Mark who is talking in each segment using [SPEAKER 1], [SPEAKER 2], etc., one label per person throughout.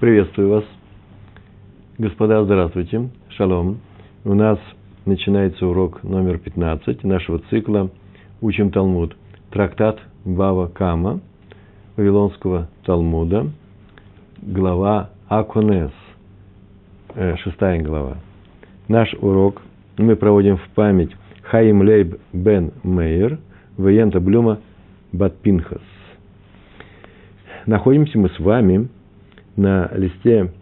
[SPEAKER 1] Приветствую вас. Господа, здравствуйте. Шалом. У нас начинается урок номер 15 нашего цикла «Учим Талмуд». Трактат Бава Кама, Вавилонского Талмуда, глава Акунес, э, шестая глава. Наш урок мы проводим в память Хаим Лейб бен Мейер, Ваента Блюма Батпинхас. Находимся мы с вами на листе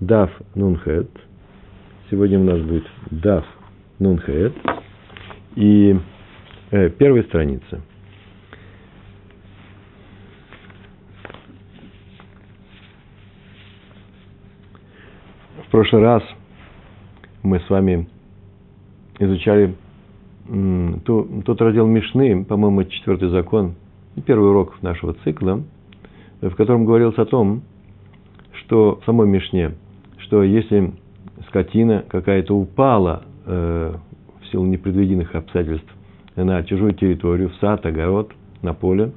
[SPEAKER 1] Дав Нунхет. Сегодня у нас будет Дав Нунхет. И э, первая страница. В прошлый раз мы с вами изучали м, тот раздел Мишны, по-моему, четвертый закон, первый урок нашего цикла, в котором говорилось о том, что в самой Мишне, что если скотина какая-то упала э, в силу непредвиденных обстоятельств на чужую территорию, в сад, огород, на поле,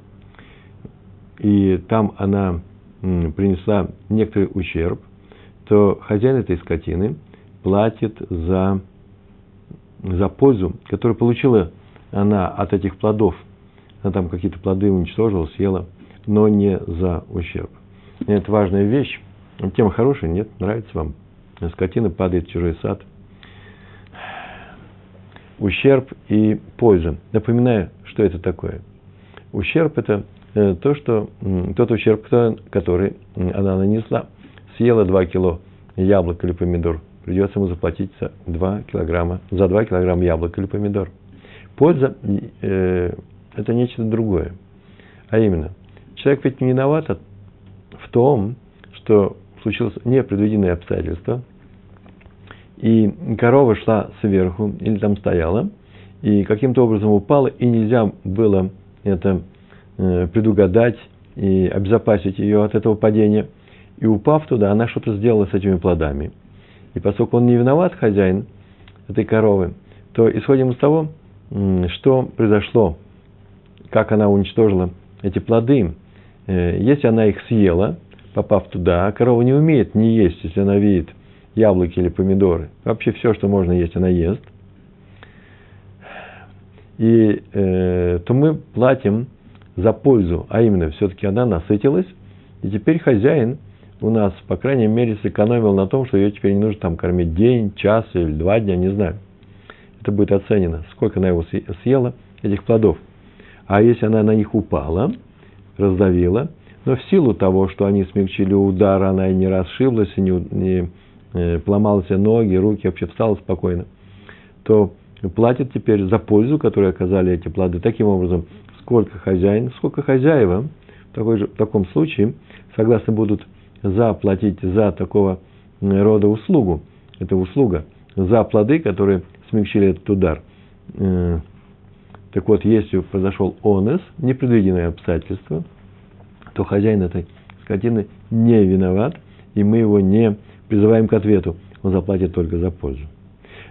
[SPEAKER 1] и там она м, принесла некоторый ущерб, то хозяин этой скотины платит за, за пользу, которую получила она от этих плодов. Она там какие-то плоды уничтожила, съела, но не за ущерб. Это важная вещь, Тема хорошая, нет? Нравится вам? Скотина падает в чужой сад. Ущерб и польза. Напоминаю, что это такое. Ущерб – это э, то, что, тот ущерб, который она нанесла. Съела 2 кило яблок или помидор. Придется ему заплатить за 2 килограмма, за 2 килограмма яблок или помидор. Польза э, – это нечто другое. А именно, человек ведь не виноват в том, что случилось непредвиденное обстоятельство, и корова шла сверху, или там стояла, и каким-то образом упала, и нельзя было это э, предугадать и обезопасить ее от этого падения. И упав туда, она что-то сделала с этими плодами. И поскольку он не виноват, хозяин этой коровы, то исходим из того, что произошло, как она уничтожила эти плоды. Э, если она их съела – попав туда, а корова не умеет не есть, если она видит яблоки или помидоры. Вообще все, что можно есть, она ест. И э, то мы платим за пользу, а именно все-таки она насытилась, и теперь хозяин у нас, по крайней мере, сэкономил на том, что ее теперь не нужно там кормить день, час или два дня, не знаю. Это будет оценено, сколько она его съела, этих плодов. А если она на них упала, раздавила, но в силу того, что они смягчили удар, она и не расшиблась, и не, не э, поломала себе ноги, руки, вообще встала спокойно, то платит теперь за пользу, которую оказали эти плоды. Таким образом, сколько хозяин, сколько хозяева в, такой же, в таком случае согласны будут заплатить за такого рода услугу. Это услуга за плоды, которые смягчили этот удар. Э, так вот, если произошел онес, непредвиденное обстоятельство – то хозяин этой скотины не виноват, и мы его не призываем к ответу. Он заплатит только за пользу.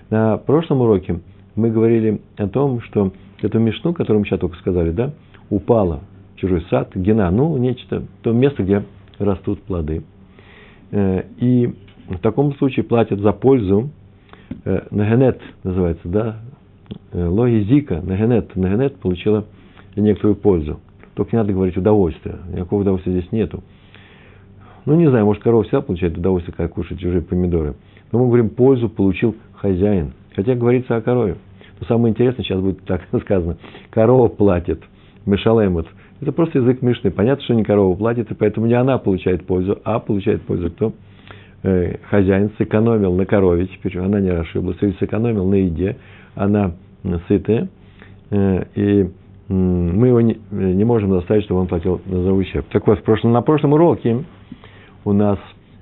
[SPEAKER 1] На прошлом уроке мы говорили о том, что эту мешну, которую мы сейчас только сказали, да, упала в чужой сад, гена, ну, нечто, то место, где растут плоды. Э, и в таком случае платят за пользу, э, нагенет называется, да, э, логизика, нагенет, нагенет получила некоторую пользу. Только не надо говорить удовольствие. Никакого удовольствия здесь нету. Ну, не знаю, может, корова всегда получает удовольствие, когда кушает чужие помидоры. Но мы говорим, пользу получил хозяин. Хотя говорится о корове. Но самое интересное сейчас будет так сказано. Корова платит. Мешалемот. Это просто язык Мишны. Понятно, что не корова платит, и поэтому не она получает пользу, а получает пользу кто? Э, хозяин сэкономил на корове, теперь она не расшиблась, или сэкономил на еде, она сытая, э, и мы его не, не можем заставить, чтобы он платил за ущерб. Так вот, в прошлом, на прошлом уроке у нас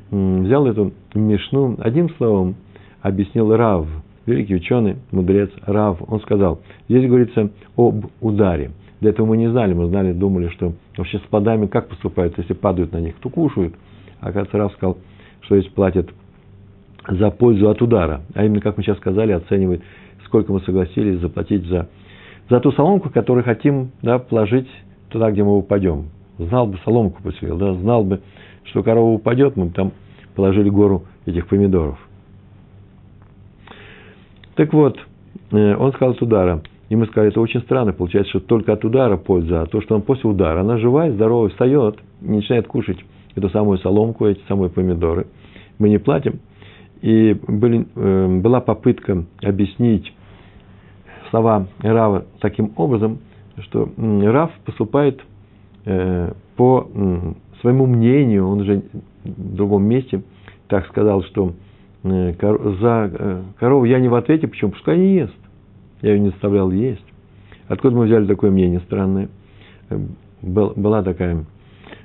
[SPEAKER 1] взял эту мешну, одним словом объяснил Рав, великий ученый, мудрец Рав. Он сказал, здесь говорится об ударе. Для этого мы не знали, мы знали, думали, что вообще с плодами как поступают, если падают на них, то кушают. А как Рав сказал, что здесь платят за пользу от удара. А именно, как мы сейчас сказали, оценивает, сколько мы согласились заплатить за за ту соломку, которую хотим да, положить туда, где мы упадем. Знал бы, соломку поселил, да, знал бы, что корова упадет, мы бы там положили гору этих помидоров. Так вот, э, он сказал от удара. И мы сказали, это очень странно, получается, что только от удара польза, а то, что он после удара, она живая, здоровая, встает, не начинает кушать эту самую соломку, эти самые помидоры. Мы не платим. И были, э, была попытка объяснить слова Рава таким образом, что Рав поступает э, по своему мнению, он уже в другом месте так сказал, что э, за корову я не в ответе, почему? Пускай не ест. Я ее не заставлял есть. Откуда мы взяли такое мнение странное? Была такая,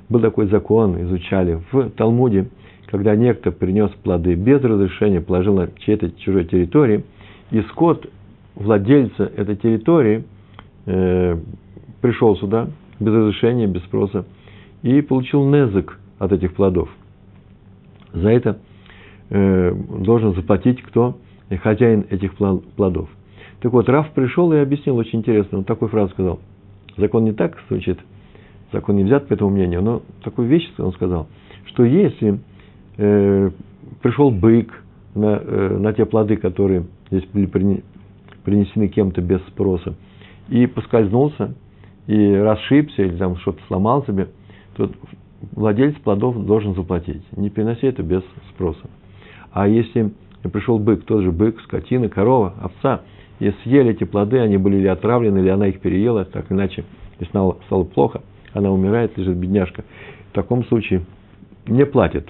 [SPEAKER 1] был такой закон, изучали в Талмуде, когда некто принес плоды без разрешения, положил на чьей-то чужой территории, и скот владельца этой территории э, пришел сюда без разрешения, без спроса, и получил незык от этих плодов. За это э, должен заплатить кто? Хозяин этих плодов. Так вот, Раф пришел и объяснил очень интересно. Он такую фразу сказал. Закон не так звучит, закон не взят по этому мнению, но такую вещь он сказал, что если э, пришел бык на, э, на те плоды, которые здесь были принесены кем-то без спроса, и поскользнулся, и расшибся, или там что-то сломал себе, то владелец плодов должен заплатить. Не переноси это без спроса. А если пришел бык, тот же бык, скотина, корова, овца – и съели эти плоды, они были ли отравлены, или она их переела, так иначе, и стало, стало плохо, она умирает, лежит бедняжка. В таком случае не платит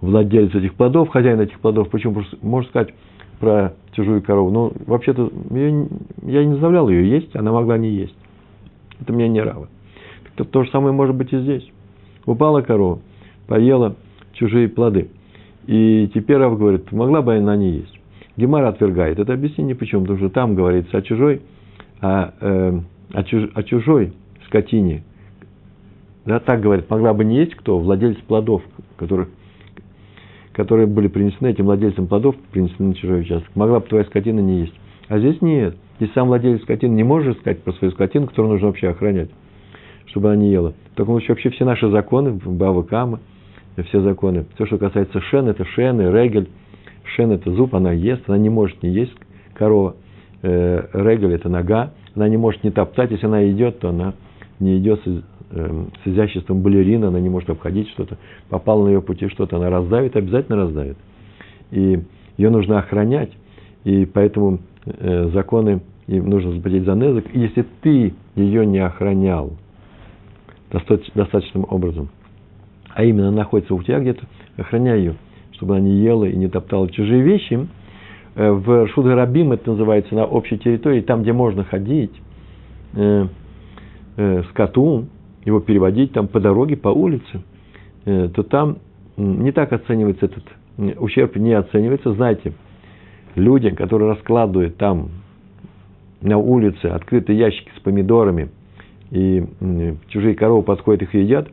[SPEAKER 1] владелец этих плодов, хозяин этих плодов. Почему? Потому что можно сказать про чужую корову. Ну, вообще-то, я, не заставлял ее есть, она могла не есть. Это мне не равно. То, то же самое может быть и здесь. Упала корова, поела чужие плоды. И теперь Рав говорит, могла бы она не есть. Гемара отвергает это объяснение. Почему? Потому что там говорится о чужой, о, э, о, чуж, о чужой скотине. Да, так говорит, могла бы не есть кто? Владелец плодов, которых, которые были принесены этим владельцем плодов, принесены на чужой участок. Могла бы твоя скотина не есть. А здесь нет. Здесь сам владелец скотины не может сказать про свою скотину, которую нужно вообще охранять, чтобы она не ела. В таком вообще все наши законы, Бава Кама, все законы, все, что касается шен, это шены, регель, Шен – это зуб, она ест, она не может не есть корова. Э, регель – это нога, она не может не топтать. Если она идет, то она не идет с, э, с изяществом балерина, она не может обходить что-то. Попал на ее пути что-то, она раздавит, обязательно раздавит. И ее нужно охранять. И поэтому э, законы и нужно заплатить за незык. Если ты ее не охранял достаточным образом, а именно находится у тебя где-то, охраняй ее чтобы она не ела и не топтала чужие вещи. Э, в Шудгарабим это называется на общей территории, там, где можно ходить, э, скоту, его переводить там по дороге, по улице, э, то там не так оценивается этот ущерб, не оценивается. Знаете, люди, которые раскладывают там на улице открытые ящики с помидорами, и чужие коровы подходят их едят,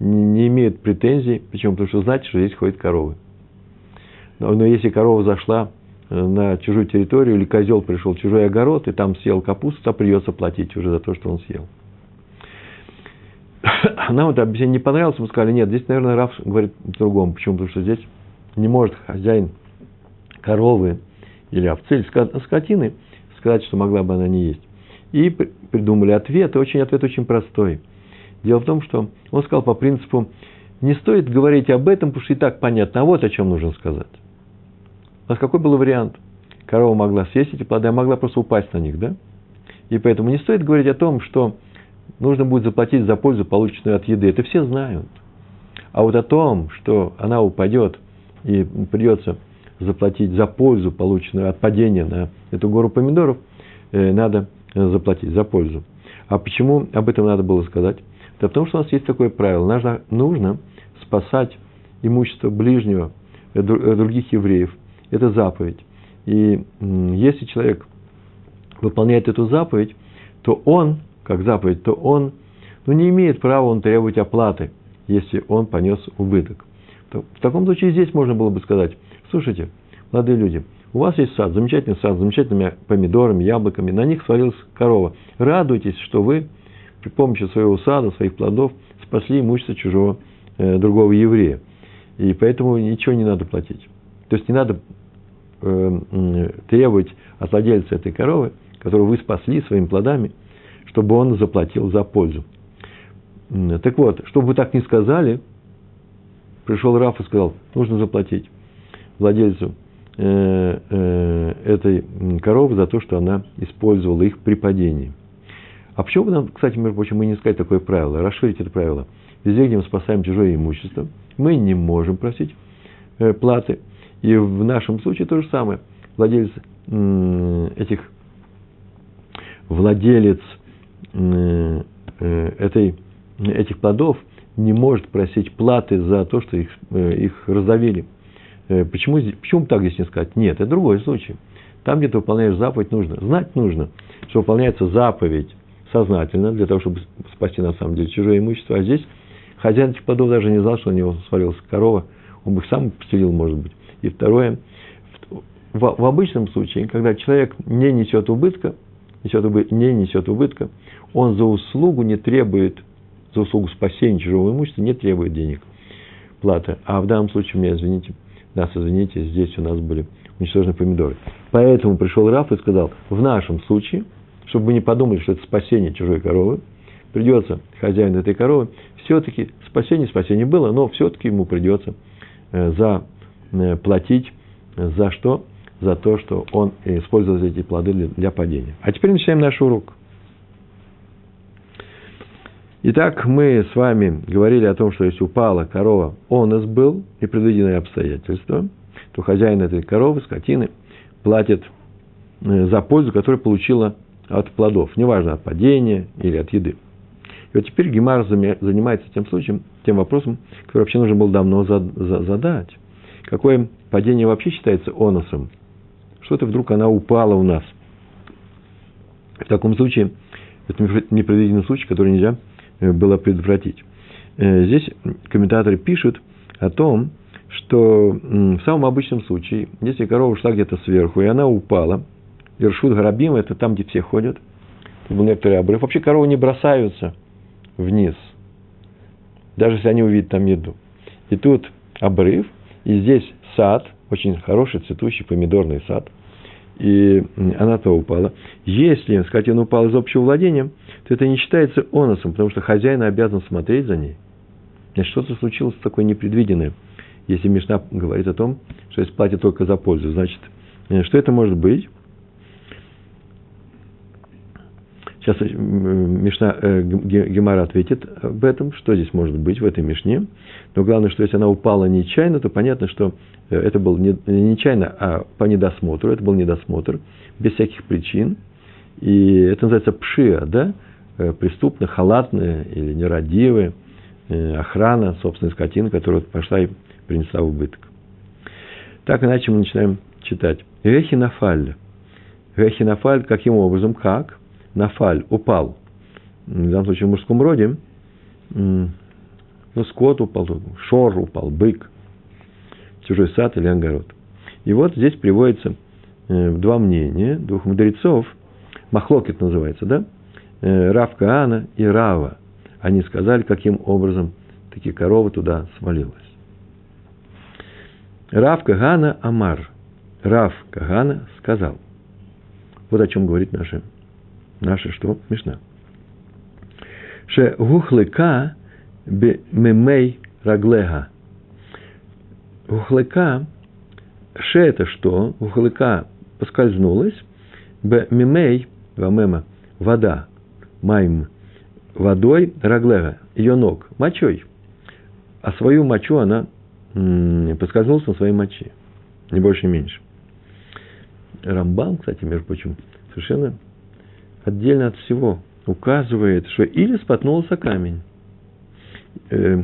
[SPEAKER 1] не имеют претензий. Почему? Потому что знаете, что здесь ходят коровы. Но, но если корова зашла э, на чужую территорию, или козел пришел в чужой огород, и там съел капусту, то придется платить уже за то, что он съел. Нам это объяснение не понравилось, мы сказали, нет, здесь, наверное, Раф говорит по-другому. Почему? Потому что здесь не может хозяин коровы или овцы, или скотины сказать, что могла бы она не есть. И придумали ответ, и очень, ответ очень простой. Дело в том, что он сказал по принципу, не стоит говорить об этом, потому что и так понятно, а вот о чем нужно сказать. У нас какой был вариант? Корова могла съесть эти плоды, а могла просто упасть на них, да? И поэтому не стоит говорить о том, что нужно будет заплатить за пользу, полученную от еды. Это все знают. А вот о том, что она упадет и придется заплатить за пользу, полученную от падения на эту гору помидоров, э, надо заплатить за пользу. А почему об этом надо было сказать? Да потому что у нас есть такое правило. Нужно, нужно спасать имущество ближнего, э, э, других евреев. Это заповедь. И если человек выполняет эту заповедь, то он, как заповедь, то он ну, не имеет права он требовать оплаты, если он понес убыток. В таком случае здесь можно было бы сказать, слушайте, молодые люди, у вас есть сад, замечательный сад, с замечательными помидорами, яблоками, на них свалилась корова. Радуйтесь, что вы при помощи своего сада, своих плодов спасли имущество чужого, э, другого еврея. И поэтому ничего не надо платить. То есть не надо э, требовать от владельца этой коровы, которую вы спасли своими плодами, чтобы он заплатил за пользу. Так вот, чтобы вы так не сказали, пришел Раф и сказал, нужно заплатить владельцу э, э, этой коровы за то, что она использовала их при падении. А почему бы нам, кстати, между прочим, мы не сказать такое правило, расширить это правило? Везде, где мы спасаем чужое имущество, мы не можем просить э, платы. И в нашем случае то же самое. Владелец этих, владелец этой, этих плодов не может просить платы за то, что их, их раздавили. Почему, почему так здесь не сказать? Нет, это другой случай. Там, где ты выполняешь заповедь, нужно. Знать нужно, что выполняется заповедь сознательно, для того, чтобы спасти на самом деле чужое имущество. А здесь хозяин этих плодов даже не знал, что у него свалилась корова. Он бы их сам постелил, может быть. И второе, в, в обычном случае, когда человек не несет убытка, несет, не несет убытка, он за услугу не требует, за услугу спасения чужого имущества не требует денег, платы. А в данном случае, меня извините, нас извините, здесь у нас были уничтожены помидоры. Поэтому пришел Раф и сказал, в нашем случае – чтобы вы не подумали, что это спасение чужой коровы, придется хозяину этой коровы, все-таки спасение, спасение было, но все-таки ему придется э, заплатить э, за что? За то, что он использовал эти плоды для, падения. А теперь начинаем наш урок. Итак, мы с вами говорили о том, что если упала корова, онос был, и предвиденные обстоятельства, то хозяин этой коровы, скотины, платит э, за пользу, которую получила от плодов, неважно, от падения или от еды. И вот теперь Гемар занимается тем случаем, тем вопросом, который вообще нужно было давно задать. Какое падение вообще считается оносом? Что-то вдруг она упала у нас. В таком случае, это непредвиденный случай, который нельзя э, было предотвратить. Э, здесь комментаторы пишут о том, что в самом обычном случае, если корова шла где-то сверху, и она упала, Иршут Гарабим – это там, где все ходят. Тут был некоторый обрыв. Вообще коровы не бросаются вниз, даже если они увидят там еду. И тут обрыв, и здесь сад, очень хороший цветущий помидорный сад, и она то упала. Если скотина упала из общего владения, то это не считается оносом, потому что хозяин обязан смотреть за ней. Значит, что-то случилось такое непредвиденное. Если Мишна говорит о том, что если платят только за пользу, значит, э, что это может быть? Сейчас э, Мишна, э, Гемара ответит об этом, что здесь может быть в этой Мишне. Но главное, что если она упала нечаянно, то понятно, что э, это был не нечаянно, а по недосмотру. Это был недосмотр, без всяких причин. И это называется пшия, да? Преступно, халатная или нерадивая охрана собственной скотины, которая пошла и принесла убыток. Так иначе мы начинаем читать. Рехинафаль. Рехинафаль каким образом? Как? Нафаль, упал, в данном случае в мужском роде, ну, скот упал, шор упал, бык, чужой сад или огород. И вот здесь приводится э, два мнения двух мудрецов, Махлокет называется, да? Э, Рав Каана и Рава. Они сказали, каким образом такие коровы туда свалилась. Рав Кагана Амар. Рав Кагана сказал. Вот о чем говорит наша Наша что? Мишна. Ше гухлыка мемей раглега. Гухлыка, ше это что? Гухлыка поскользнулась, б мемей, вамема, вода, майм, водой раглега, ее ног, мочой. А свою мочу она поскользнулась на своей моче. Не больше, не меньше. Рамбам, кстати, между прочим, совершенно отдельно от всего указывает, что или споткнулся камень. Э,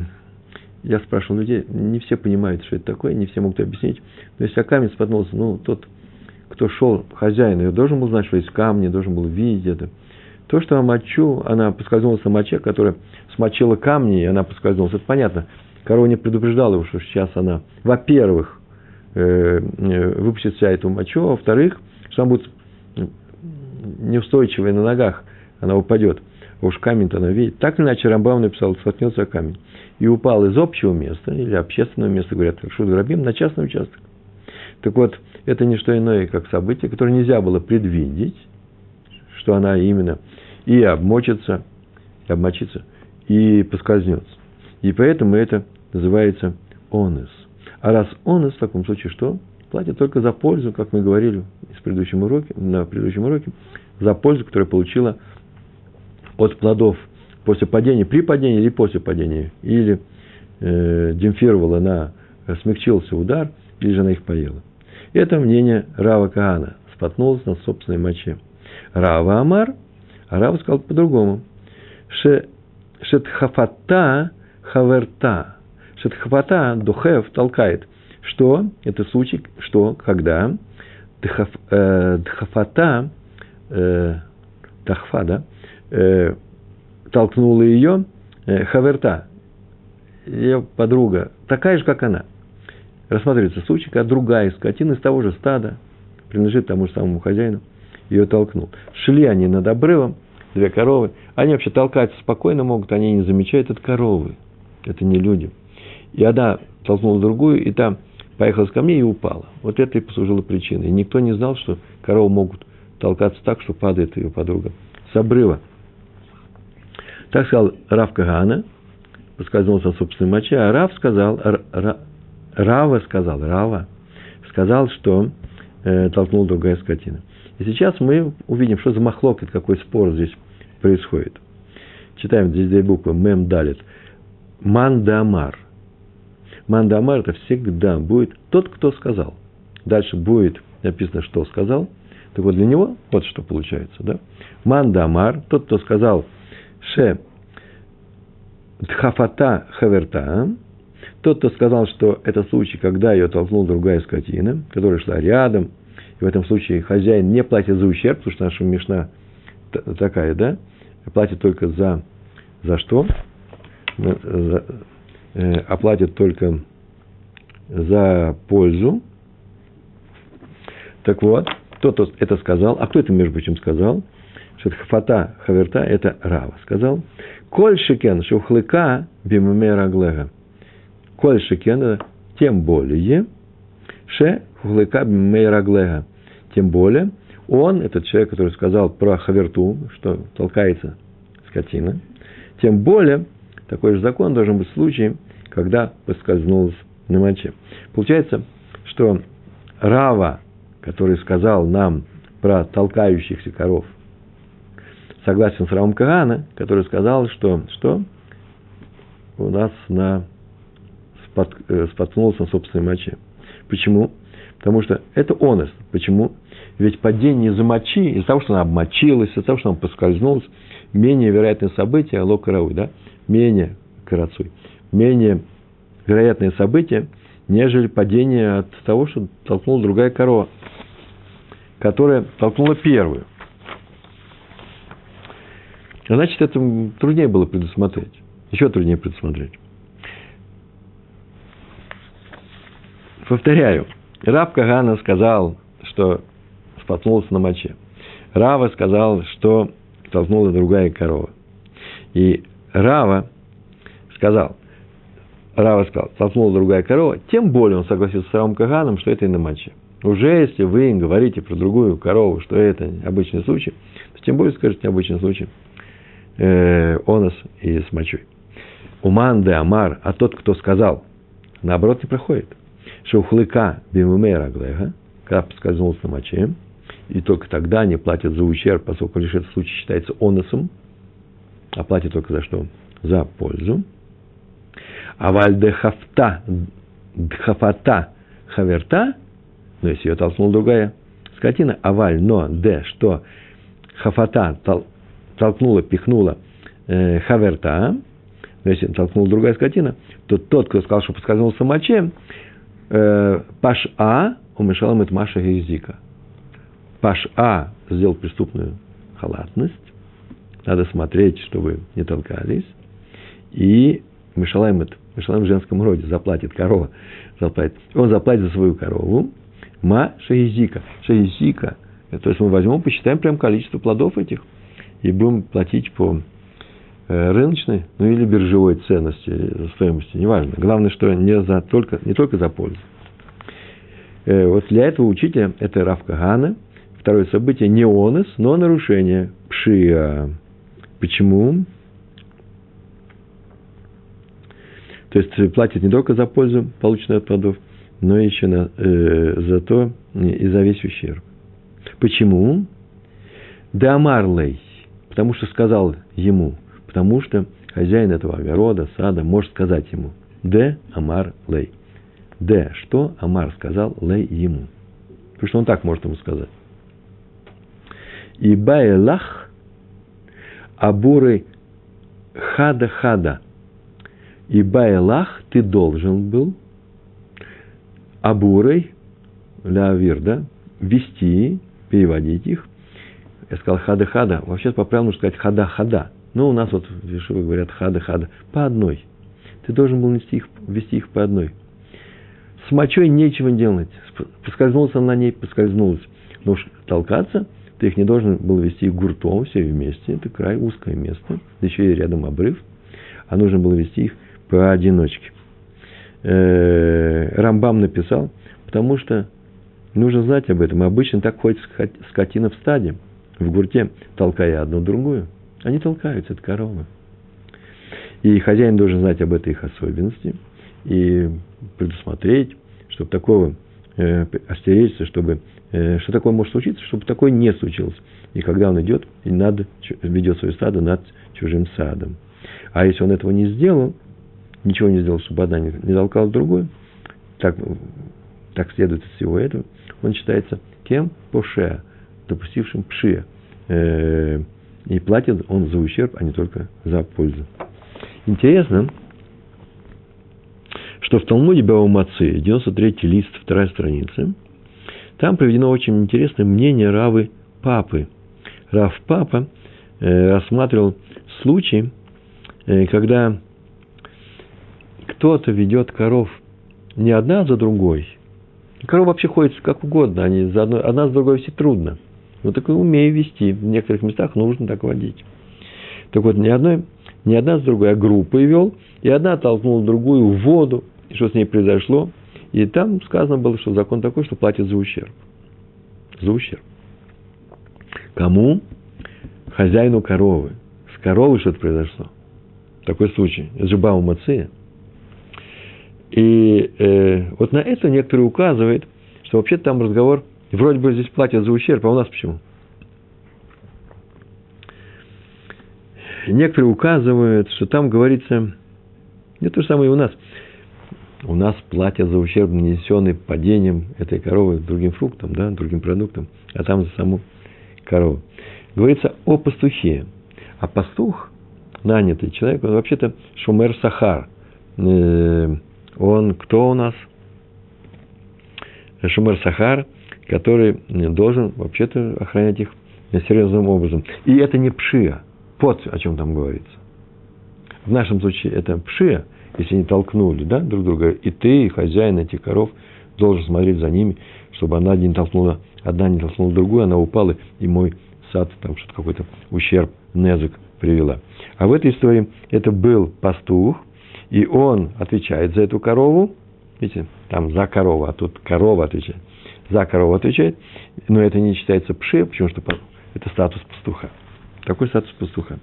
[SPEAKER 1] я спрашивал людей, не все понимают, что это такое, не все могут объяснить. Но если камень споткнулся, ну, тот, кто шел, хозяин ее, должен был знать, что есть камни, должен был видеть это. То, что мочу, она поскользнулась на моче, которая смочила камни, и она поскользнулась, это понятно. Корова не предупреждала его, что сейчас она, во-первых, э, э, выпустит вся эту мочу, а во-вторых, что она будет неустойчивая на ногах, она упадет. уж камень-то новее. Так или иначе, Рамбам написал, столкнется камень. И упал из общего места, или общественного места, говорят, Шуд Рабим, на частный участок. Так вот, это не что иное, как событие, которое нельзя было предвидеть, что она именно и обмочится, и обмочится, и поскользнется. И поэтому это называется онес. А раз онес, в таком случае что? Платит только за пользу, как мы говорили в предыдущем уроке, на предыдущем уроке, за пользу, которую получила от плодов после падения, при падении или после падения, или э, демпфировала на, смягчился удар, или же она их поела. Это мнение Рава Каана, споткнулась на собственной моче. Рава Амар, а Рава сказал по-другому. Шетхафата хаверта. Шетхафата, духев, толкает. Что? Это случай, что, когда дхаф, э, дхафата, э, тахфа, да, э, толкнула ее, э, хаверта, ее подруга, такая же, как она. Рассматривается случай, когда другая скотина из того же стада, принадлежит тому же самому хозяину, ее толкнул. Шли они над обрывом, две коровы. Они вообще толкаться спокойно могут, они не замечают, это коровы. Это не люди. И одна толкнула другую, и там поехала с камней и упала. Вот это и послужило причиной. И никто не знал, что коровы могут толкаться так, что падает ее подруга с обрыва. Так сказал Рав Кагана, поскользнулся на собственной моче, а Рав сказал, Рава сказал, Рава сказал, что э, толкнул другая скотина. И сейчас мы увидим, что за махлокет, какой спор здесь происходит. Читаем здесь две буквы, мем далит. Мандамар. Мандамар это всегда будет тот, кто сказал. Дальше будет написано, что сказал. Так вот, для него вот что получается. Да? Мандамар, тот, кто сказал, ше дхафата хаверта, тот, кто сказал, что это случай, когда ее толкнула другая скотина, которая шла рядом, и в этом случае хозяин не платит за ущерб, потому что наша мешна такая, да, платит только за, за что? За, э, оплатит только за пользу. Так вот, кто это сказал, а кто это, между прочим, сказал? Что хафата хаверта, это Рава сказал. Коль шекен шухлыка бимуме раглега. Коль шекен, тем более, ше хухлыка бимуме раглега тем более он, этот человек, который сказал про хаверту, что толкается скотина, тем более такой же закон должен быть в случае, когда поскользнулась на моче. Получается, что Рава, который сказал нам про толкающихся коров, согласен с Равом Кагана, который сказал, что, что у нас на, спот, э, споткнулся на собственной моче. Почему? Потому что это онест. Почему? Ведь падение за мочи, из-за того, что она обмочилась, из-за того, что она поскользнулась, менее вероятное событие, алло карауй, да, менее карацуй, менее вероятное событие, нежели падение от того, что толкнула другая корова, которая толкнула первую. Значит, это труднее было предусмотреть. Еще труднее предусмотреть. Повторяю, Раб Кагана сказал, что споткнулся на моче. Рава сказал, что толкнула другая корова. И Рава сказал, Рава сказал, толкнула другая корова, тем более он согласился с Равом Каганом, что это и на моче. Уже если вы говорите про другую корову, что это обычный случай, то тем более скажете обычный случай э, онос и с мочой. Уман де Амар, а тот, кто сказал, наоборот, не проходит. Шухлыка бимумей раглега, когда поскользнулся на моче, и только тогда они платят за ущерб, поскольку лишь этот случай считается оносом, а платят только за что? За пользу. А вальдехафта, дхафата, хаверта, но если ее толкнула другая скотина, аваль, но, де, что? Хафата тол, толкнула, пихнула э, хаверта, но если толкнула другая скотина, то тот, кто сказал, что подсказывался моче, э, паш А, умешал им Маша и Зика – Паш А сделал преступную халатность, надо смотреть, чтобы не толкались, и Мишалайм, Мишалайм в женском роде заплатит корова, заплатит. Он заплатит за свою корову, ма шаизика. Шаизика, то есть мы возьмем, посчитаем прям количество плодов этих, и будем платить по э, рыночной, ну или биржевой ценности, стоимости, неважно. Главное, что не, за, только, не только за пользу. Э, вот для этого учителя, это Равка Гана, второе событие не онос, но нарушение пшия. Почему? То есть платит не только за пользу, полученную от плодов, но еще на, э, за то и за весь ущерб. Почему? Дамарлей, потому что сказал ему, потому что хозяин этого огорода, сада, может сказать ему, Д. Амар Лей. Д. Что Амар сказал Лей ему. Потому что он так может ему сказать. И Байлах Абуры Хада-Хада. И Байлах ты должен был Абурой, Лавир, да, вести, переводить их я сказал хада-хада. Вообще по правилам нужно сказать хада-хада. Но у нас вот в Вишиве говорят хада-хада. По одной. Ты должен был нести их, вести их по одной. С мочой нечего делать. Поскользнулся на ней, поскользнулась. Но уж толкаться, ты их не должен был вести гуртом все вместе. Это край, узкое место. Да еще и рядом обрыв. А нужно было вести их поодиночке. Э, Рамбам написал, потому что нужно знать об этом. Обычно так ходит скотина в стаде в гурте, толкая одну другую. Они толкаются, это коровы. И хозяин должен знать об этой их особенности и предусмотреть, чтобы такого э, остеречься, чтобы э, что такое может случиться, чтобы такое не случилось. И когда он идет, и надо, ведет свое стадо над чужим садом. А если он этого не сделал, ничего не сделал, чтобы одна не, не толкала другую, так, так следует из всего этого, он считается кем? Поше, допустившим пшия. Э, и платит он за ущерб, а не только за пользу. Интересно, что в Талмуде Баумацы, 93-й лист, вторая страница, там приведено очень интересное мнение Равы Папы. Рав Папа э, рассматривал случай, э, когда кто-то ведет коров не одна за другой. Корова вообще ходит как угодно, они за одной, одна за другой все трудно – ну, так и умею вести. В некоторых местах нужно так водить. Так вот, ни, одной, ни одна с другой, а группой вел, и одна толкнула другую в воду, и что с ней произошло. И там сказано было, что закон такой, что платят за ущерб. За ущерб. Кому? Хозяину коровы. С коровой что-то произошло. Такой случай. Это же Баумация. И э, вот на это некоторые указывают, что вообще там разговор вроде бы здесь платят за ущерб, а у нас почему? Некоторые указывают, что там говорится, не то же самое и у нас. У нас платят за ущерб, нанесенный падением этой коровы другим фруктам, да, другим продуктам, а там за саму корову. Говорится о пастухе. А пастух, нанятый человек, он вообще-то шумер сахар. Э, он кто у нас? Шумер сахар – который должен вообще-то охранять их серьезным образом. И это не пшия. Вот о чем там говорится. В нашем случае это пшия, если они толкнули да, друг друга, и ты, и хозяин этих коров, должен смотреть за ними, чтобы она не толкнула, одна не толкнула другую, она упала, и мой сад, там что-то какой-то ущерб, незык привела. А в этой истории это был пастух, и он отвечает за эту корову, видите, там за корову, а тут корова отвечает за корову отвечает, но это не считается пше, потому что это статус пастуха. Такой статус пастуха.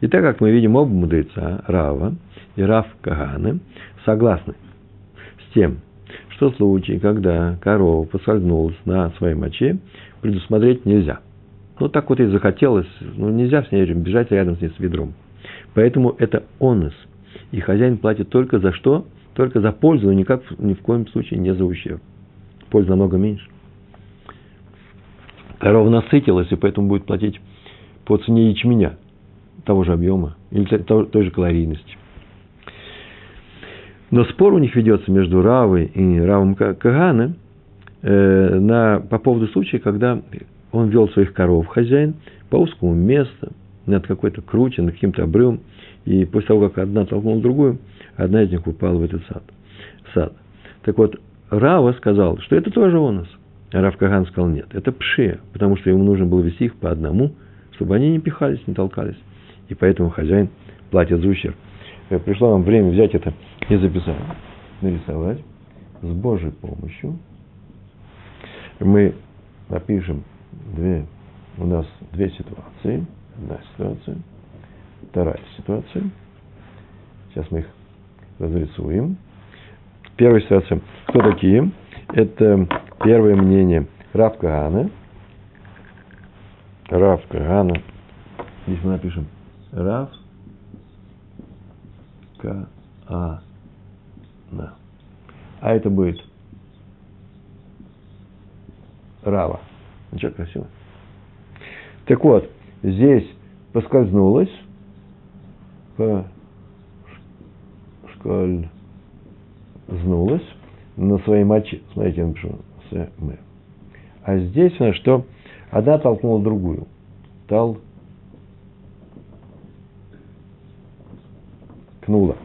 [SPEAKER 1] И так как мы видим оба мудреца, Рава и Рав Каганы, согласны с тем, что в случае, когда корова поскользнулась на своей моче, предусмотреть нельзя. Ну, так вот и захотелось, ну, нельзя с ней бежать рядом с ней с ведром. Поэтому это онос. И хозяин платит только за что? Только за пользу, никак, ни в коем случае не за ущерб пользы намного меньше. Корова насытилась, и поэтому будет платить по цене ячменя того же объема или той же калорийности. Но спор у них ведется между Равой и Равом Кагана э, на, по поводу случая, когда он вел своих коров, хозяин, по узкому месту, над какой-то круче, над каким-то обрывом, и после того, как одна толкнула другую, одна из них упала в этот сад. сад. Так вот, Рава сказал, что это тоже онос. А Рав Каган сказал, нет, это пше, потому что ему нужно было вести их по одному, чтобы они не пихались, не толкались. И поэтому хозяин платит за ущерб. Э, пришло нам время взять это и записать, нарисовать с Божьей помощью. Мы напишем две, у нас две ситуации. Одна ситуация, вторая ситуация. Сейчас мы их разрисуем. Первая ситуация. Кто такие? Это первое мнение Рав Кагана. Рав Кагана. Здесь мы напишем Рав Кагана. А это будет Рава. Ничего красиво. Так вот, здесь поскользнулась, поскользнулась на своей моче. Смотрите, я напишу с м. А здесь у нас что? Одна толкнула другую. Тал кнула.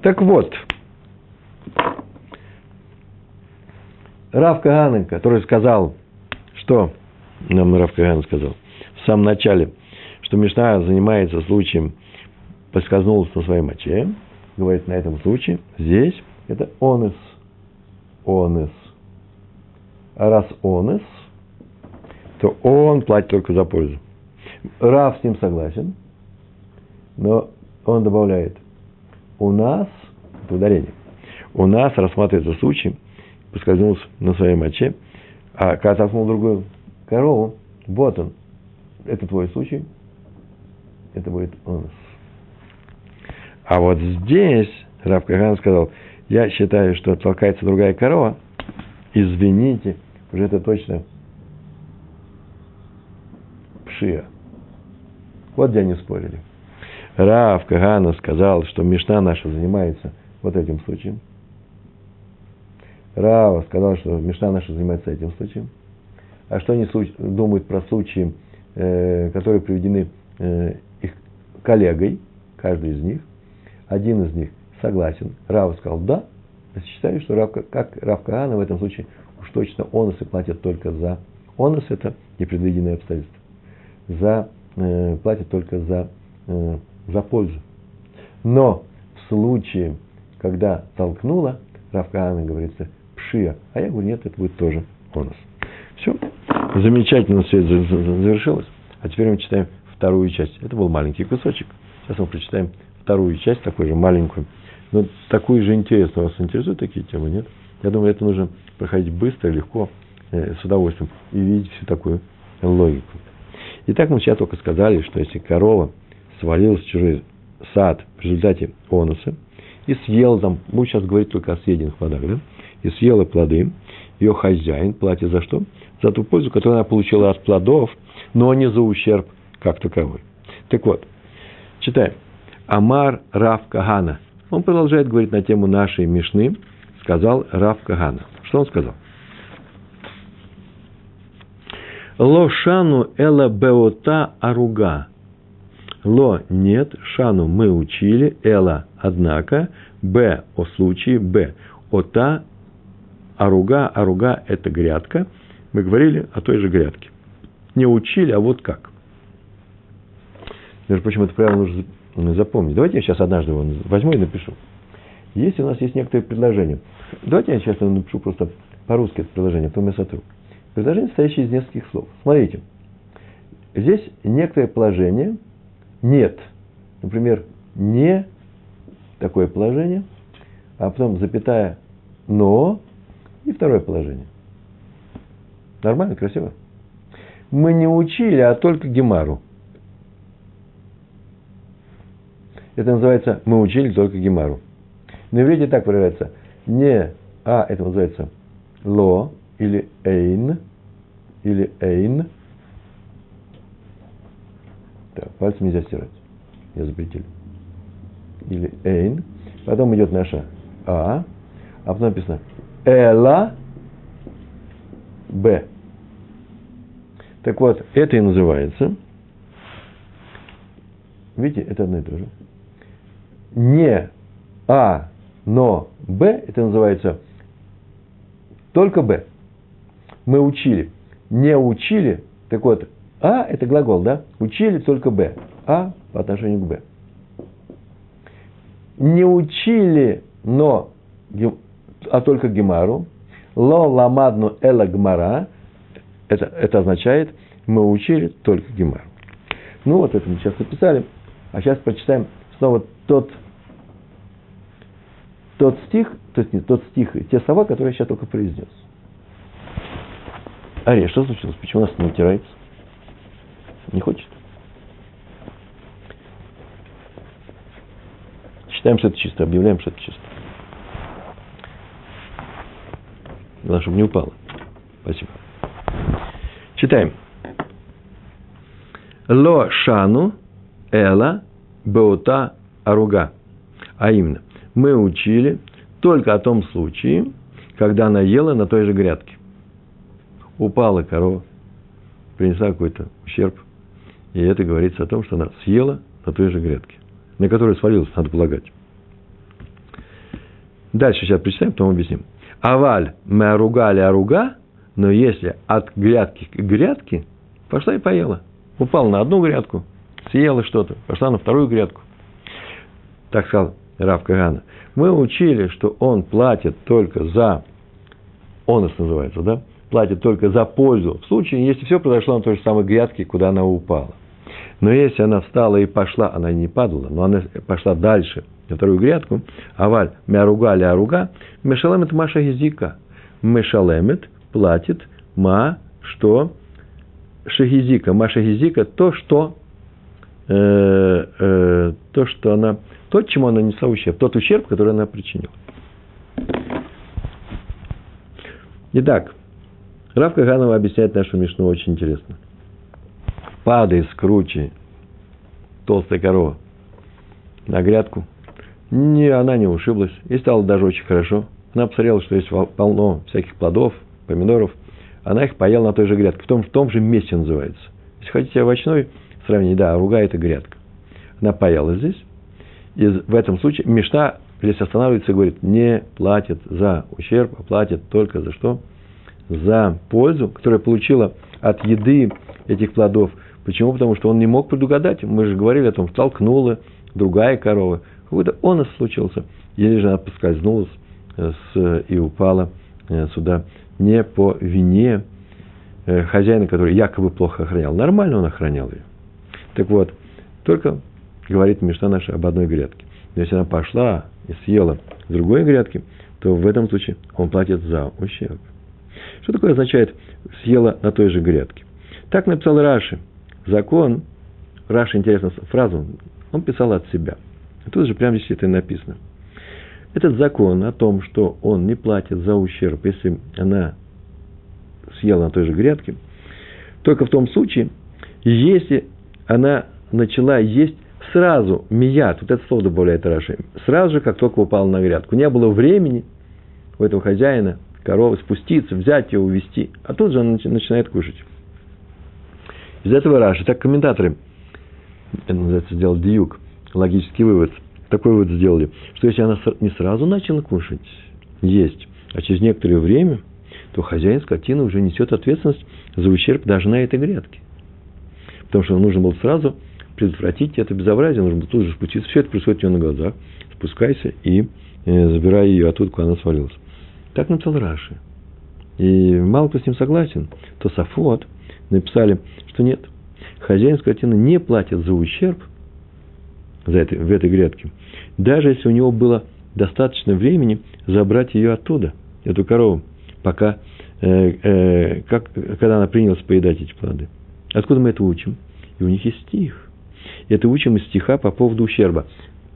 [SPEAKER 1] Так вот, Рав Каганин, который сказал, что нам Рав Каганин сказал в самом начале, что Мишна занимается случаем поскользнулся на своей моче, говорит на этом случае, здесь это онес. Онес. А раз онес, то он платит только за пользу. Рав с ним согласен, но он добавляет, у нас, это ударение, у нас рассматривается случай, поскользнулся на своей моче, а когда толкнул другую корову, вот он, это твой случай, это будет онос. А вот здесь Рав Каган сказал, я считаю, что толкается другая корова, извините, уже это точно пшия. Вот где они спорили. Рав Кагана сказал, что Мишна наша занимается вот этим случаем. Рава сказал, что Мишна наша занимается этим случаем. А что они думают про случаи, э, которые приведены э, коллегой, каждый из них? Один из них согласен. Рав сказал «да». Считаю, что Рав, как Рав Каана в этом случае уж точно оносы платят только за... Онос – это непредвиденное обстоятельство. За, э, платят только за, э, за пользу. Но в случае, когда толкнула, Рав Каана говорится, пшия. А я говорю, нет, это будет тоже онос. Все. Замечательно все завершилось. А теперь мы читаем вторую часть. Это был маленький кусочек. Сейчас мы прочитаем вторую часть, такую же маленькую. Но такую же интересную. Вас интересуют такие темы, нет? Я думаю, это нужно проходить быстро, легко, э, с удовольствием и видеть всю такую логику. Итак, мы сейчас только сказали, что если корова свалилась в чужой сад в результате онуса и съела там, мы сейчас говорим только о съеденных плодах, да? И съела плоды, ее хозяин платит за что? За ту пользу, которую она получила от плодов, но не за ущерб как таковой. Так вот, читаем. Амар Рав Кагана. Он продолжает говорить на тему нашей Мишны, сказал Рав Кагана. Что он сказал? Ло шану эла беота аруга. Ло нет, шану мы учили, эла однако, б о случае, б ота аруга, аруга – это грядка. Мы говорили о той же грядке. Не учили, а вот как. Между прочим, это правило нужно запомнить. Давайте я сейчас однажды его возьму и напишу. Если у нас есть некоторые предложения, давайте я сейчас напишу просто по-русски это предложение, потом я сотру. Предложение, состоящее из нескольких слов. Смотрите, здесь некоторое положение нет. Например, не такое положение, а потом запятая но и второе положение. Нормально, красиво? Мы не учили, а только Гемару. Это называется «мы учили только Гемару». На иврите так выражается. Не «а» это называется «ло» или «эйн» или «эйн». Так, пальцем нельзя стирать. Я запретил. Или «эйн». Потом идет наша «а», а потом написано Эла Б. Так вот, это и называется. Видите, это одно и то же. Не А, но Б, это называется только Б. Мы учили. Не учили, так вот, А – это глагол, да? Учили только Б. А по отношению к Б. не учили, но, а только Гемару, ло ламадну эла гмара, это, это означает, мы учили только Гемару. Ну вот это мы сейчас написали, а сейчас прочитаем снова тот, тот стих, то есть не тот стих, те слова, которые я сейчас только произнес. Ария, что случилось? Почему у нас не утирается? Не хочет? Считаем, что это чисто, объявляем, что это чисто. Главное, чтобы не упало. Спасибо. Читаем. Ло шану эла беута аруга. А именно, мы учили только о том случае, когда она ела на той же грядке. Упала корова, принесла какой-то ущерб, и это говорится о том, что она съела на той же грядке на которую свалилась, надо полагать. Дальше сейчас прочитаем, потом объясним. Аваль мы оругали оруга, но если от грядки к грядке, пошла и поела. Упала на одну грядку, съела что-то, пошла на вторую грядку. Так сказал Рав Кагана. Мы учили, что он платит только за, онос называется, да? Платит только за пользу. В случае, если все произошло на той же самой грядке, куда она упала. Но если она встала и пошла, она не падала, но она пошла дальше, на вторую грядку, аваль мяруга ля аруга, мешалемет маша гизика. Мешалемет платит ма, что шагизика, маша гизика, то, что э, э, то, что она, то, чему она несла ущерб, тот ущерб, который она причинила. Итак, Равка Ганова объясняет нашу Мишну очень интересно – падает с кручи толстая корова на грядку. Не, она не ушиблась, и стало даже очень хорошо. Она посмотрела, что есть полно всяких плодов, помидоров. Она их поела на той же грядке, в том, в том же месте называется. Если хотите овощной сравнение, да, руга – это грядка. Она поела здесь, и в этом случае мечта здесь останавливается и говорит, не платит за ущерб, а платит только за что? За пользу, которую получила от еды этих плодов – Почему? Потому что он не мог предугадать. Мы же говорили о том, столкнула другая корова. Какой-то онос случился. Или же она поскользнулась э, и упала э, сюда не по вине э, хозяина, который якобы плохо охранял. Нормально он охранял ее. Так вот, только говорит Мишна наша об одной грядке. Но если она пошла и съела с другой грядки, то в этом случае он платит за ущерб. Что такое означает съела на той же грядке? Так написал Раши – закон, Раша интересную фразу, он писал от себя. Тут же прямо здесь это и написано. Этот закон о том, что он не платит за ущерб, если она съела на той же грядке, только в том случае, если она начала есть сразу, мият, вот это слово добавляет Раши, сразу же, как только упала на грядку. Не было времени у этого хозяина, коровы, спуститься, взять ее, увести, а тут же она начинает кушать. Из этого Раши, так комментаторы, это называется, сделал диюк, логический вывод, такой вывод сделали, что если она не сразу начала кушать, есть, а через некоторое время, то хозяин скотины уже несет ответственность за ущерб даже на этой грядке. Потому что нужно было сразу предотвратить это безобразие, нужно тут же спуститься. Все это происходит у нее на глазах. Спускайся и э, забирай ее оттуда, куда она свалилась. Так написал Раши. И мало кто с ним согласен. То Сафот написали, что нет. Хозяин скотины не платит за ущерб за это, в этой грядке, даже если у него было достаточно времени забрать ее оттуда, эту корову, пока, э, э, как, когда она принялась поедать эти плоды. Откуда мы это учим? И у них есть стих. Это учим из стиха по поводу ущерба.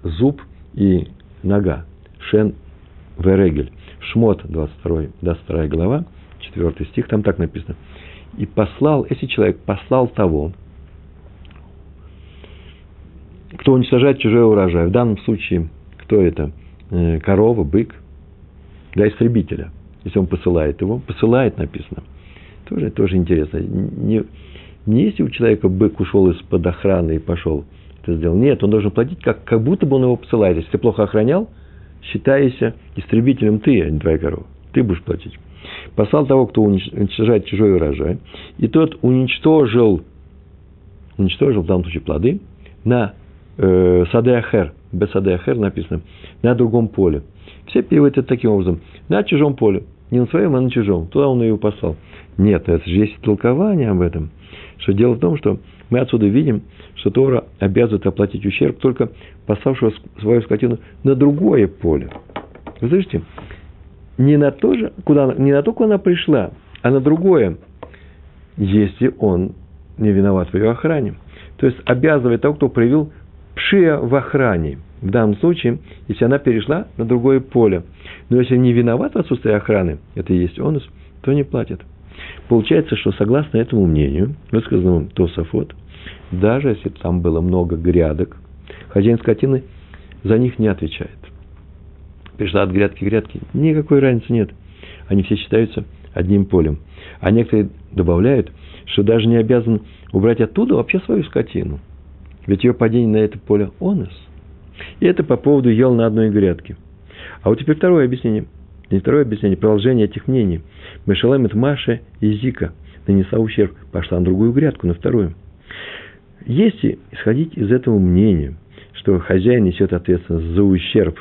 [SPEAKER 1] Зуб и нога. Шен Верегель. Шмот, 22, 22 глава, 4 стих, там так написано и послал, если человек послал того, кто уничтожает чужой урожай, в данном случае, кто это? Э, корова, бык, для истребителя. Если он посылает его, посылает написано. Тоже, тоже интересно. Не, не если у человека бык ушел из-под охраны и пошел это сделал. Нет, он должен платить, как, как будто бы он его посылает. Если ты плохо охранял, считайся истребителем ты, а не твоя корова. Ты будешь платить послал того, кто уничтожает чужой урожай, и тот уничтожил, уничтожил в данном случае плоды на э, сады Ахер, Бесадеахер написано, на другом поле. Все переводят это таким образом. На чужом поле. Не на своем, а на чужом. Туда он ее послал. Нет, это же есть толкование об этом. Что дело в том, что мы отсюда видим, что Тора обязывает оплатить ущерб только пославшего свою скотину на другое поле. Вы слышите? Не на то же, куда, не на то, куда она пришла, а на другое, если он не виноват в ее охране. То есть обязывает того, кто проявил пшия в охране. В данном случае, если она перешла на другое поле. Но если не виноват в отсутствии охраны, это и есть онус, то не платит. Получается, что согласно этому мнению, высказанному Тософот, даже если там было много грядок, хозяин скотины за них не отвечает. Пришла от грядки к грядке, никакой разницы нет. Они все считаются одним полем. А некоторые добавляют, что даже не обязан убрать оттуда вообще свою скотину. Ведь ее падение на это поле онос. И это по поводу ел на одной грядке. А вот теперь второе объяснение. Не второе объяснение, продолжение этих мнений. Мешалемет Маша и Зика нанесла ущерб, пошла на другую грядку, на вторую. Если исходить из этого мнения, что хозяин несет ответственность за ущерб,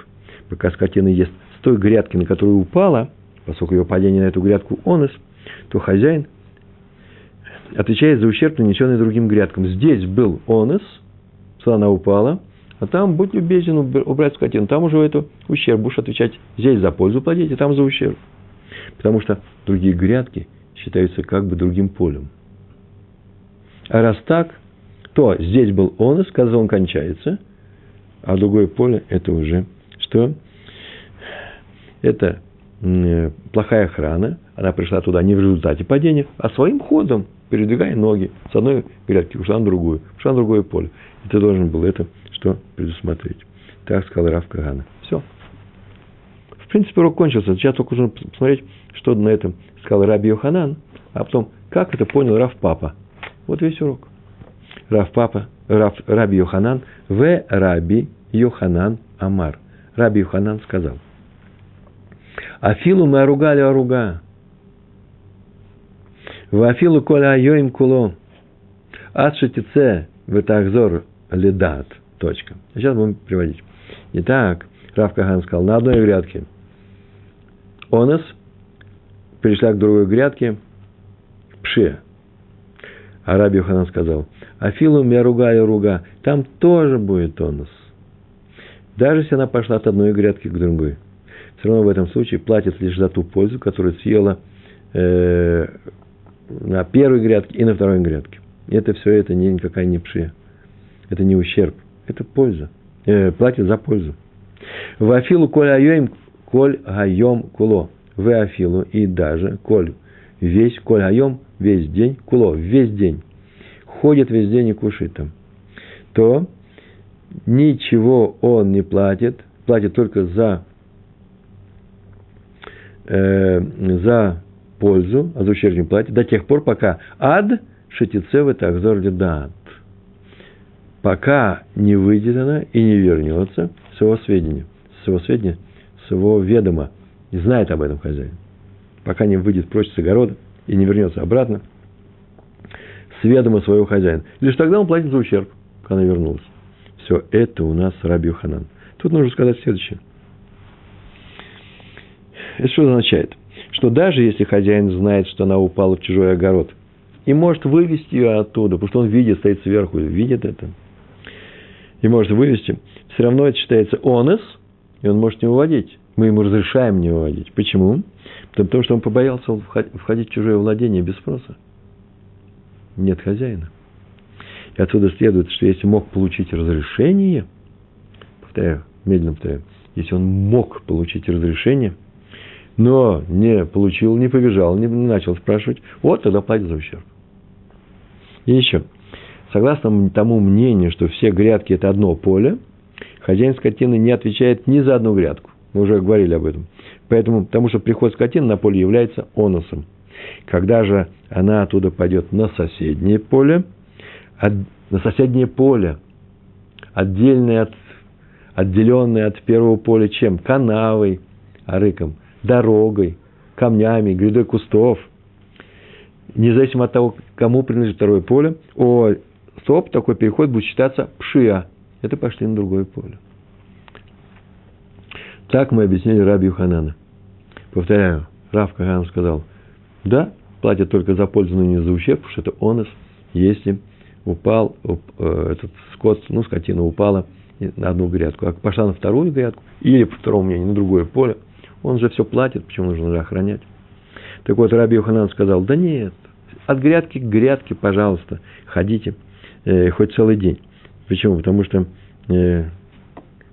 [SPEAKER 1] пока скотина ест с той грядки, на которую упала, поскольку ее падение на эту грядку онос, то хозяин отвечает за ущерб, нанесенный другим грядкам. Здесь был онос, что она упала, а там, будь любезен, убрать скотину. Там уже это ущерб. Будешь отвечать здесь за пользу платить, и там за ущерб. Потому что другие грядки считаются как бы другим полем. А раз так, то здесь был онос, когда он кончается, а другое поле – это уже что? Это плохая охрана, она пришла туда не в результате падения, а своим ходом, передвигая ноги с одной грядки, ушла на другую, ушла на другое поле. И ты должен был это что предусмотреть. Так сказал Раф Кагана. Все. В принципе, урок кончился. Сейчас только нужно посмотреть, что на этом сказал Раби Йоханан, а потом, как это понял Раф Папа. Вот весь урок. Раф Папа, Раф, Раби Йоханан, в Раби Йоханан Амар. Раби Йоханан сказал. Афилу мы оругали оруга. В Афилу коля айоим куло. Адшитице в Тахзор ледат. Точка. Сейчас будем приводить. Итак, Рав Кахан сказал, на одной грядке онос, перешла к другой грядке пше. А Раби Йоханан сказал, Афилу мяруга и руга, там тоже будет онос. Даже если она пошла от одной грядки к другой. Все равно в этом случае платит лишь за ту пользу, которую съела э, на первой грядке и на второй грядке. Это все это не, никакая не пшия. Это не ущерб. Это польза. Э, платит за пользу. В афилу коль айоим коль гайом куло. В афилу и даже коль весь коль айом весь день куло весь день ходит весь день и кушает там. То ничего он не платит, платит только за э, за пользу, а за ущерб не платит, до тех пор, пока ад шатицевы такзор дат пока не выйдет она и не вернется с его сведения, с его сведения, с его ведома, не знает об этом хозяин. Пока не выйдет прочь с огорода и не вернется обратно, с ведома своего хозяина. Лишь тогда он платит за ущерб, когда она вернулась. Все это у нас Раби Ханан. Тут нужно сказать следующее. Это что означает? Что даже если хозяин знает, что она упала в чужой огород, и может вывести ее оттуда, потому что он видит, стоит сверху, видит это – и может вывести, все равно это считается онес, и он может не выводить. Мы ему разрешаем не выводить. Почему? Потому что он побоялся входить в чужое владение без спроса. Нет хозяина. И отсюда следует, что если мог получить разрешение, повторяю, медленно повторяю, если он мог получить разрешение, но не получил, не побежал, не начал спрашивать, вот тогда платит за ущерб. И еще – Согласно тому мнению, что все грядки – это одно поле, хозяин скотины не отвечает ни за одну грядку. Мы уже говорили об этом. Поэтому, потому что приход скотины на поле является оносом. Когда же она оттуда пойдет на соседнее поле, от, на соседнее поле, отдельное от, отделенное от первого поля чем? Канавой, арыком, дорогой, камнями, грядой кустов. Независимо от того, кому принадлежит второе поле, о стоп, такой переход будет считаться пшия. Это пошли на другое поле. Так мы объяснили Раби Юханана. Повторяю, Рав Каган сказал, да, платят только за пользу, но не за ущерб, потому что это онос, если упал уп, э, этот скот, ну, скотина упала на одну грядку, а пошла на вторую грядку, или, по второму мнению, на другое поле, он же все платит, почему нужно охранять. Так вот, Раби Йоханан сказал, да нет, от грядки к грядке, пожалуйста, ходите, э, хоть целый день. Почему? Потому что, э,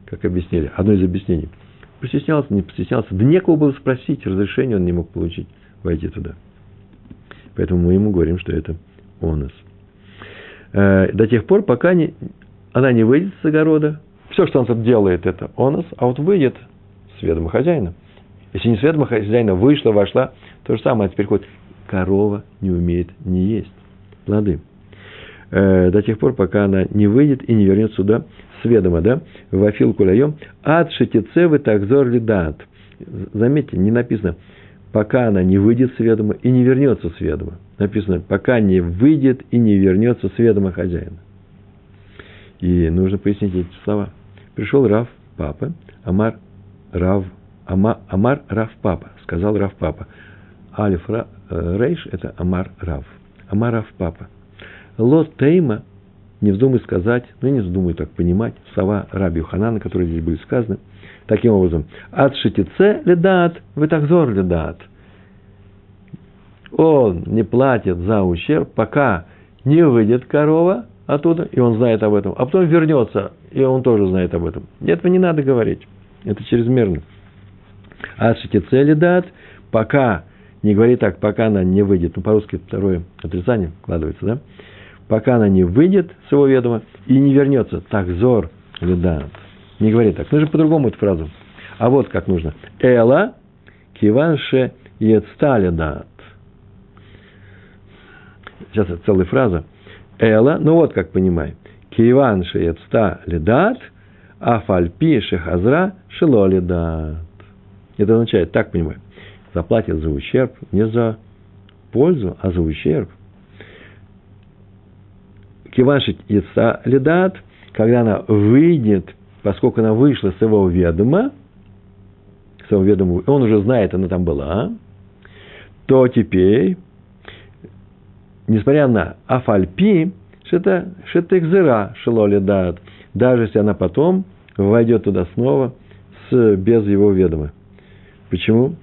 [SPEAKER 1] как объяснили, одно из объяснений, постеснялся, не постеснялся, да некого было спросить, разрешение он не мог получить войти туда. Поэтому мы ему говорим, что это онос. Э, до тех пор, пока не, она не выйдет с огорода, все, что он тут делает, это онос, а вот выйдет с ведома хозяина. Если не с ведома хозяина вышла, вошла, то же самое теперь ходит. Корова не умеет не есть плоды. Э, до тех пор, пока она не выйдет и не вернется сюда с ведома, да, в Афил Куляем, ад шетицевы такзор лидат. Заметьте, не написано, пока она не выйдет с ведома и не вернется с ведома. Написано, пока не выйдет и не вернется с ведома хозяина. И нужно пояснить эти слова. Пришел Рав Папа, אמר Рав, Ама, אמר Рав Папа, сказал Рав Папа. Алиф Ра, э, Рейш – это אמר Рав. אמר Рав Папа. לא תימא, не вздумай сказать, ну не вздумай так понимать, слова Раби Ханана, которые здесь были сказаны, таким образом, от шитице ледат, вы так зор ледат. Он не платит за ущерб, пока не выйдет корова оттуда, и он знает об этом, а потом вернется, и он тоже знает об этом. Этого не надо говорить, это чрезмерно. Ледат, пока, не говори так, пока она не выйдет, ну по-русски второе отрицание вкладывается, да? пока она не выйдет с его ведома и не вернется. Так зор ледат. Не говори так. Нужно по-другому эту фразу. А вот как нужно. Эла киванше ецта дат. Сейчас это целая фраза. Эла, ну вот как понимаем. Киванше ецта ледат, афальпи шехазра шило ледат. Это означает, так понимаю, заплатит за ущерб, не за пользу, а за ущерб – Кивашит Ица Ледат, когда она выйдет, поскольку она вышла с его ведома, с его ведома, он уже знает, она там была, то теперь, несмотря на Афальпи, что это Шетекзера Шелоледат, даже если она потом войдет туда снова с, без его ведома. Почему?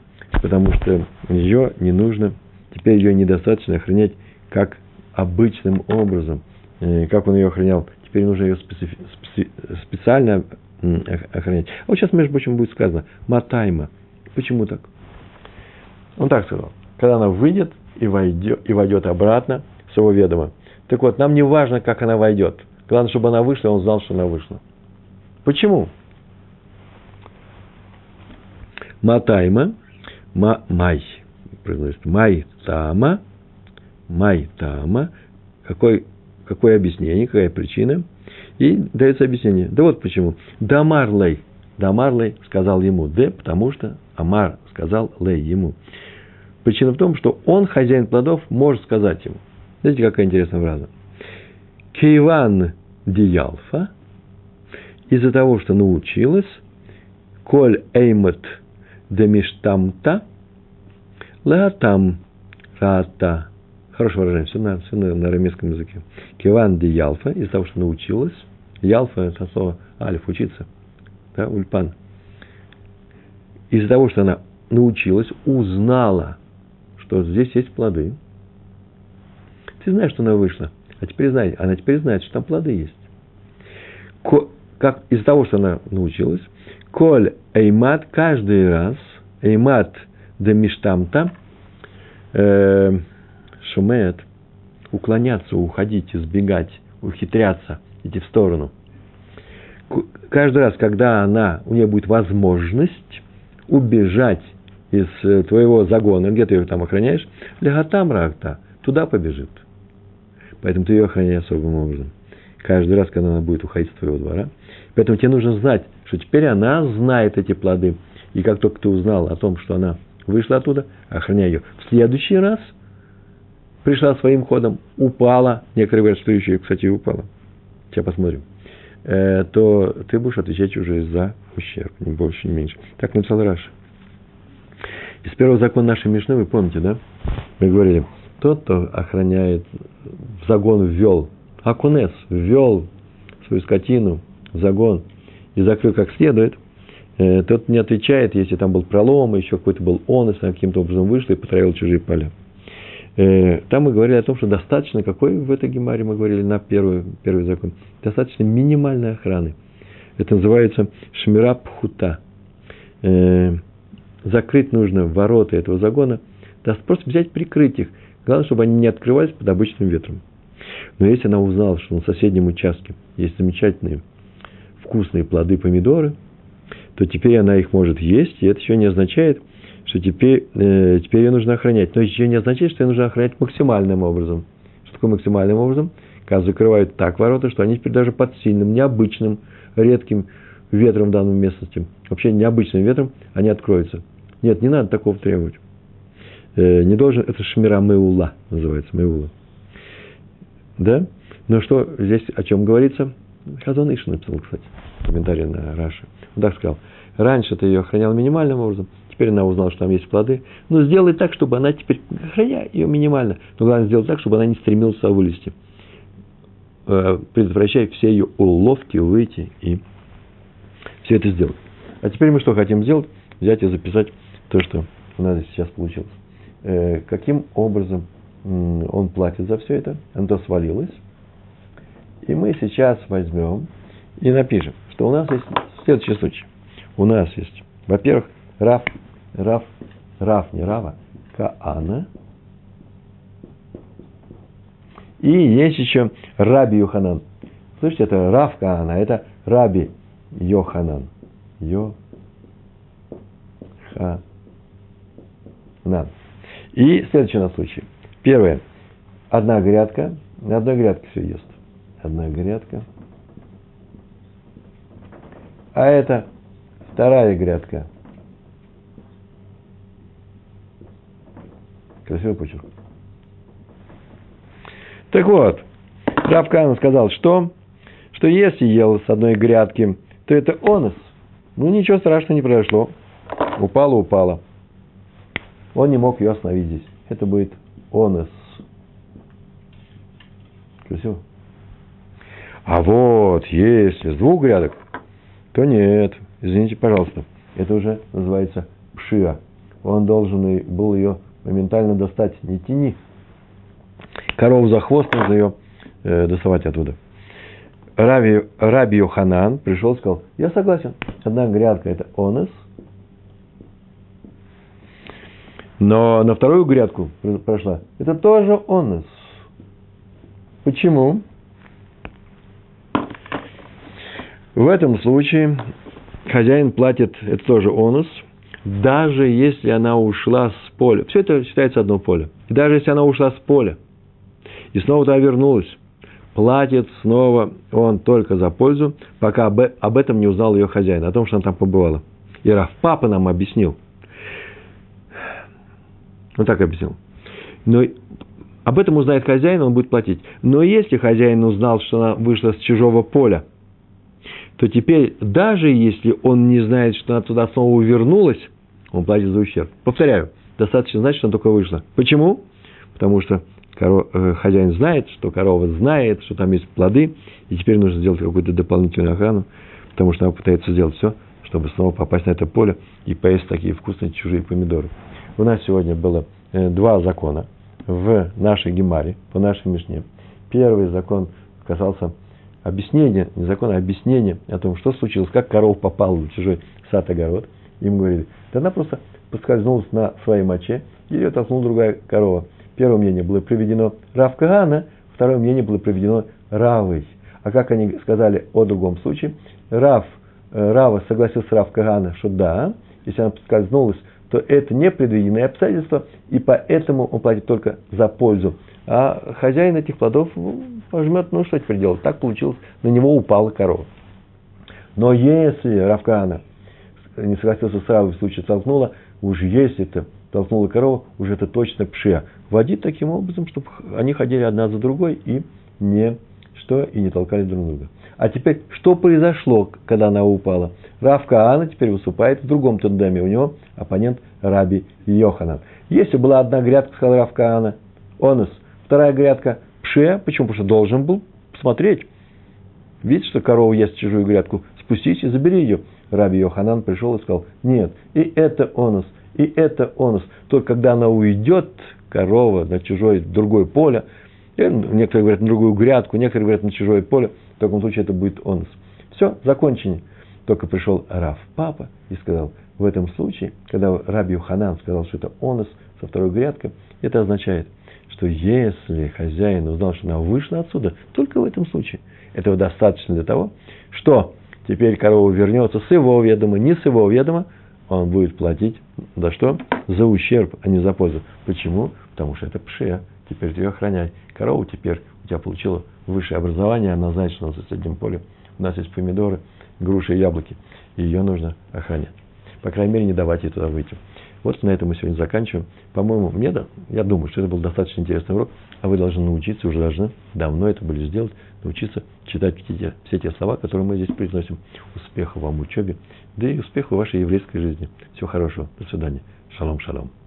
[SPEAKER 1] Потому что ее не нужно, теперь ее недостаточно охранять как обычным образом. Э, как он ее охранял. Теперь нужно ее специфи, специально охранять. А вот сейчас, между прочим, будет сказано «матайма». Почему так? Он так сказал. Когда она выйдет и войдет, и войдет обратно с его ведома. Так вот, нам не важно, как она войдет. Главное, чтобы она вышла, он знал, что она вышла. Почему? Матайма, ма, май, май тама, май тама, какой Какое объяснение, какая причина? И дается объяснение. Да вот почему. Дамарлей. Дамарлей сказал ему Д, потому что Амар сказал Лей ему. Причина в том, что он, хозяин плодов, может сказать ему. Знаете, какая интересная фраза? Кейван диялфа, из-за того, что научилась, коль эймет демиштамта, леатам рата Хорошее выражение, все на, все на, на арамейском языке. Киван де Ялфа, из-за того, что научилась. Ялфа – это слово алиф, учиться. Да, ульпан. Из-за того, что она научилась, узнала, что здесь есть плоды. Ты знаешь, что она вышла. А теперь знает, она теперь знает, что там плоды есть. Ко, как, из-за того, что она научилась, коль эймат каждый раз, эймат де миштамта, э, шумеет, уклоняться, уходить, избегать, ухитряться, идти в сторону. Каждый раз, когда она, у нее будет возможность убежать из э, твоего загона, где ты ее там охраняешь, лягатам рахта, туда побежит. Поэтому ты ее охраняешь особым образом. Каждый раз, когда она будет уходить с твоего двора. Поэтому тебе нужно знать, что теперь она знает эти плоды. И как только ты узнал о том, что она вышла оттуда, охраняй ее. В следующий раз – пришла своим ходом, упала. Некоторые говорят, что еще, кстати, упала. Сейчас посмотрим. э, то ты будешь отвечать уже за ущерб, не больше, не меньше. Так написал Раша. Из первого закона нашей Мишны, вы помните, да? Мы говорили, тот, кто охраняет, в загон ввел, Акунес ввел свою скотину в загон и закрыл как следует, э, тот не отвечает, если там был пролом, еще какой-то был он, если каким-то образом вышел и потравил чужие поля. Э, там мы говорили о том, что достаточно, какой в этой гемаре мы говорили на первый, первый закон, достаточно минимальной охраны. Это называется шмира пхута. Э, закрыть нужно ворота этого загона, да просто взять, прикрыть их. Главное, чтобы они не открывались под обычным ветром. Но если она узнала, что на соседнем участке есть замечательные вкусные плоды помидоры, то теперь она их может есть, и это еще не означает, что теперь, э, теперь ее нужно охранять. Но еще не означает, что ее нужно охранять максимальным образом. Что такое максимальным образом? Когда закрывают так ворота, что они теперь даже под сильным, необычным, редким ветром в данной местности, вообще необычным ветром, они откроются. Нет, не надо такого требовать. Э, не должен, это шмира меула называется, меула. Да? Но что здесь о чем говорится? Хазон Иш написал, кстати, комментарий на Раши. Он так сказал. Раньше ты ее охранял минимальным образом, теперь она узнала, что там есть плоды. Но сделай так, чтобы она теперь, охраняй ее минимально. Но главное сделать так, чтобы она не стремилась вылезти. Э, предотвращай все ее уловки, выйти и все это сделать. А теперь мы что хотим сделать? Взять и записать то, что у нас сейчас получилось. Э, каким образом он платит за все это? Оно свалилось. И мы сейчас возьмем и напишем, что у нас есть следующий случай. У нас есть, во-первых, Раф Рав, Рав, не Рава, Каана. И есть еще Раби Йоханан. Слышите, это Рав Каана, это Раби Йоханан. Йоханан. И следующий у нас случай. Первое. Одна грядка. На одной грядке все ест. Одна грядка. А это вторая грядка – Красивый почерк. Так вот, Равкан сказал, что, что если ел с одной грядки, то это онос. Ну, ничего страшного не произошло. Упало, упало. Он не мог ее остановить здесь. Это будет онос. Красиво? А вот, если с двух грядок, то нет. Извините, пожалуйста. Это уже называется пшия. Он должен был ее моментально достать, не тяни. Корову за хвост нужно ее э, доставать оттуда. Раби, Раби Йоханан пришел и сказал, я согласен, одна грядка это онес, но на вторую грядку прошла, это тоже онес. Почему? В этом случае хозяин платит, это тоже онус, даже если она ушла с поля. Все это считается одно поле. И даже если она ушла с поля и снова туда вернулась, платит снова он только за пользу, пока об, об этом не узнал ее хозяин, о том, что она там побывала. И Раф папа нам объяснил. Он так объяснил. Но об этом узнает хозяин, он будет платить. Но если хозяин узнал, что она вышла с чужого поля, то теперь, даже если он не знает, что она туда снова вернулась, он платит за ущерб. Повторяю, достаточно знать, что она только вышла. Почему? Потому что э, хозяин знает, что корова знает, что там есть плоды, и теперь нужно сделать какую-то дополнительную охрану, потому что она пытается сделать все, чтобы снова попасть на это поле и поесть такие вкусные чужие помидоры. У нас сегодня было э, два закона в нашей Гемаре, по нашей Мишне. Первый закон касался объяснения, не закона, а объяснения о том, что случилось, как корова попала в чужой сад-огород. Им говорили, да она просто поскользнулась на своей моче, и ее толкнула другая корова. Первое мнение было приведено Рав Кагана, второе мнение было приведено Равой. А как они сказали о другом случае? Рав, э, Рава согласился с Рав Кагана, что да, если она поскользнулась, то это не предвиденное обстоятельство, и поэтому он платит только за пользу. А хозяин этих плодов пожмет, ну что теперь делать? Так получилось, на него упала корова. Но если Равкана не согласился с Равой в случае толкнула, уж если это толкнула корова, уже это точно пшия. Водить таким образом, чтобы они ходили одна за другой и не, что и не толкали друг друга. А теперь, что произошло, когда она упала? Рав Каана теперь выступает в другом тандеме. У него оппонент Раби Йоханан. Если была одна грядка, сказал Рав Каана, онус, вторая грядка пше, почему? Потому что должен был посмотреть. Видишь, что корова ест чужую грядку, спустись и забери ее. Раби Йоханан пришел и сказал, нет, и это онус, и это онус. Только когда она уйдет, корова, на чужое, другое поле, некоторые говорят на другую грядку, некоторые говорят на чужое поле, в таком случае это будет онус. Все, закончение. Только пришел Раф, папа, и сказал, в этом случае, когда Раби Юханан сказал, что это онус со второй грядкой, это означает, что если хозяин узнал, что она вышла отсюда, только в этом случае, этого достаточно для того, что теперь корова вернется с его ведома, не с его ведома, он будет платить за что? За ущерб, а не за пользу. Почему? Потому что это пшея. Теперь ты ее охраняй. Корова теперь у тебя получила высшее образование, она знает, что на соседнем поле у нас есть помидоры, груши и яблоки. И ее нужно охранять. По крайней мере, не давать ей туда выйти. Вот на этом мы сегодня заканчиваем. По-моему, мне, да, я думаю, что это был достаточно интересный урок, а вы должны научиться, уже должны давно это были сделать, научиться читать все те, все те слова, которые мы здесь произносим. Успехов вам в учебе, да и успехов в вашей еврейской жизни. Всего хорошего. До свидания. Шалом, шалом.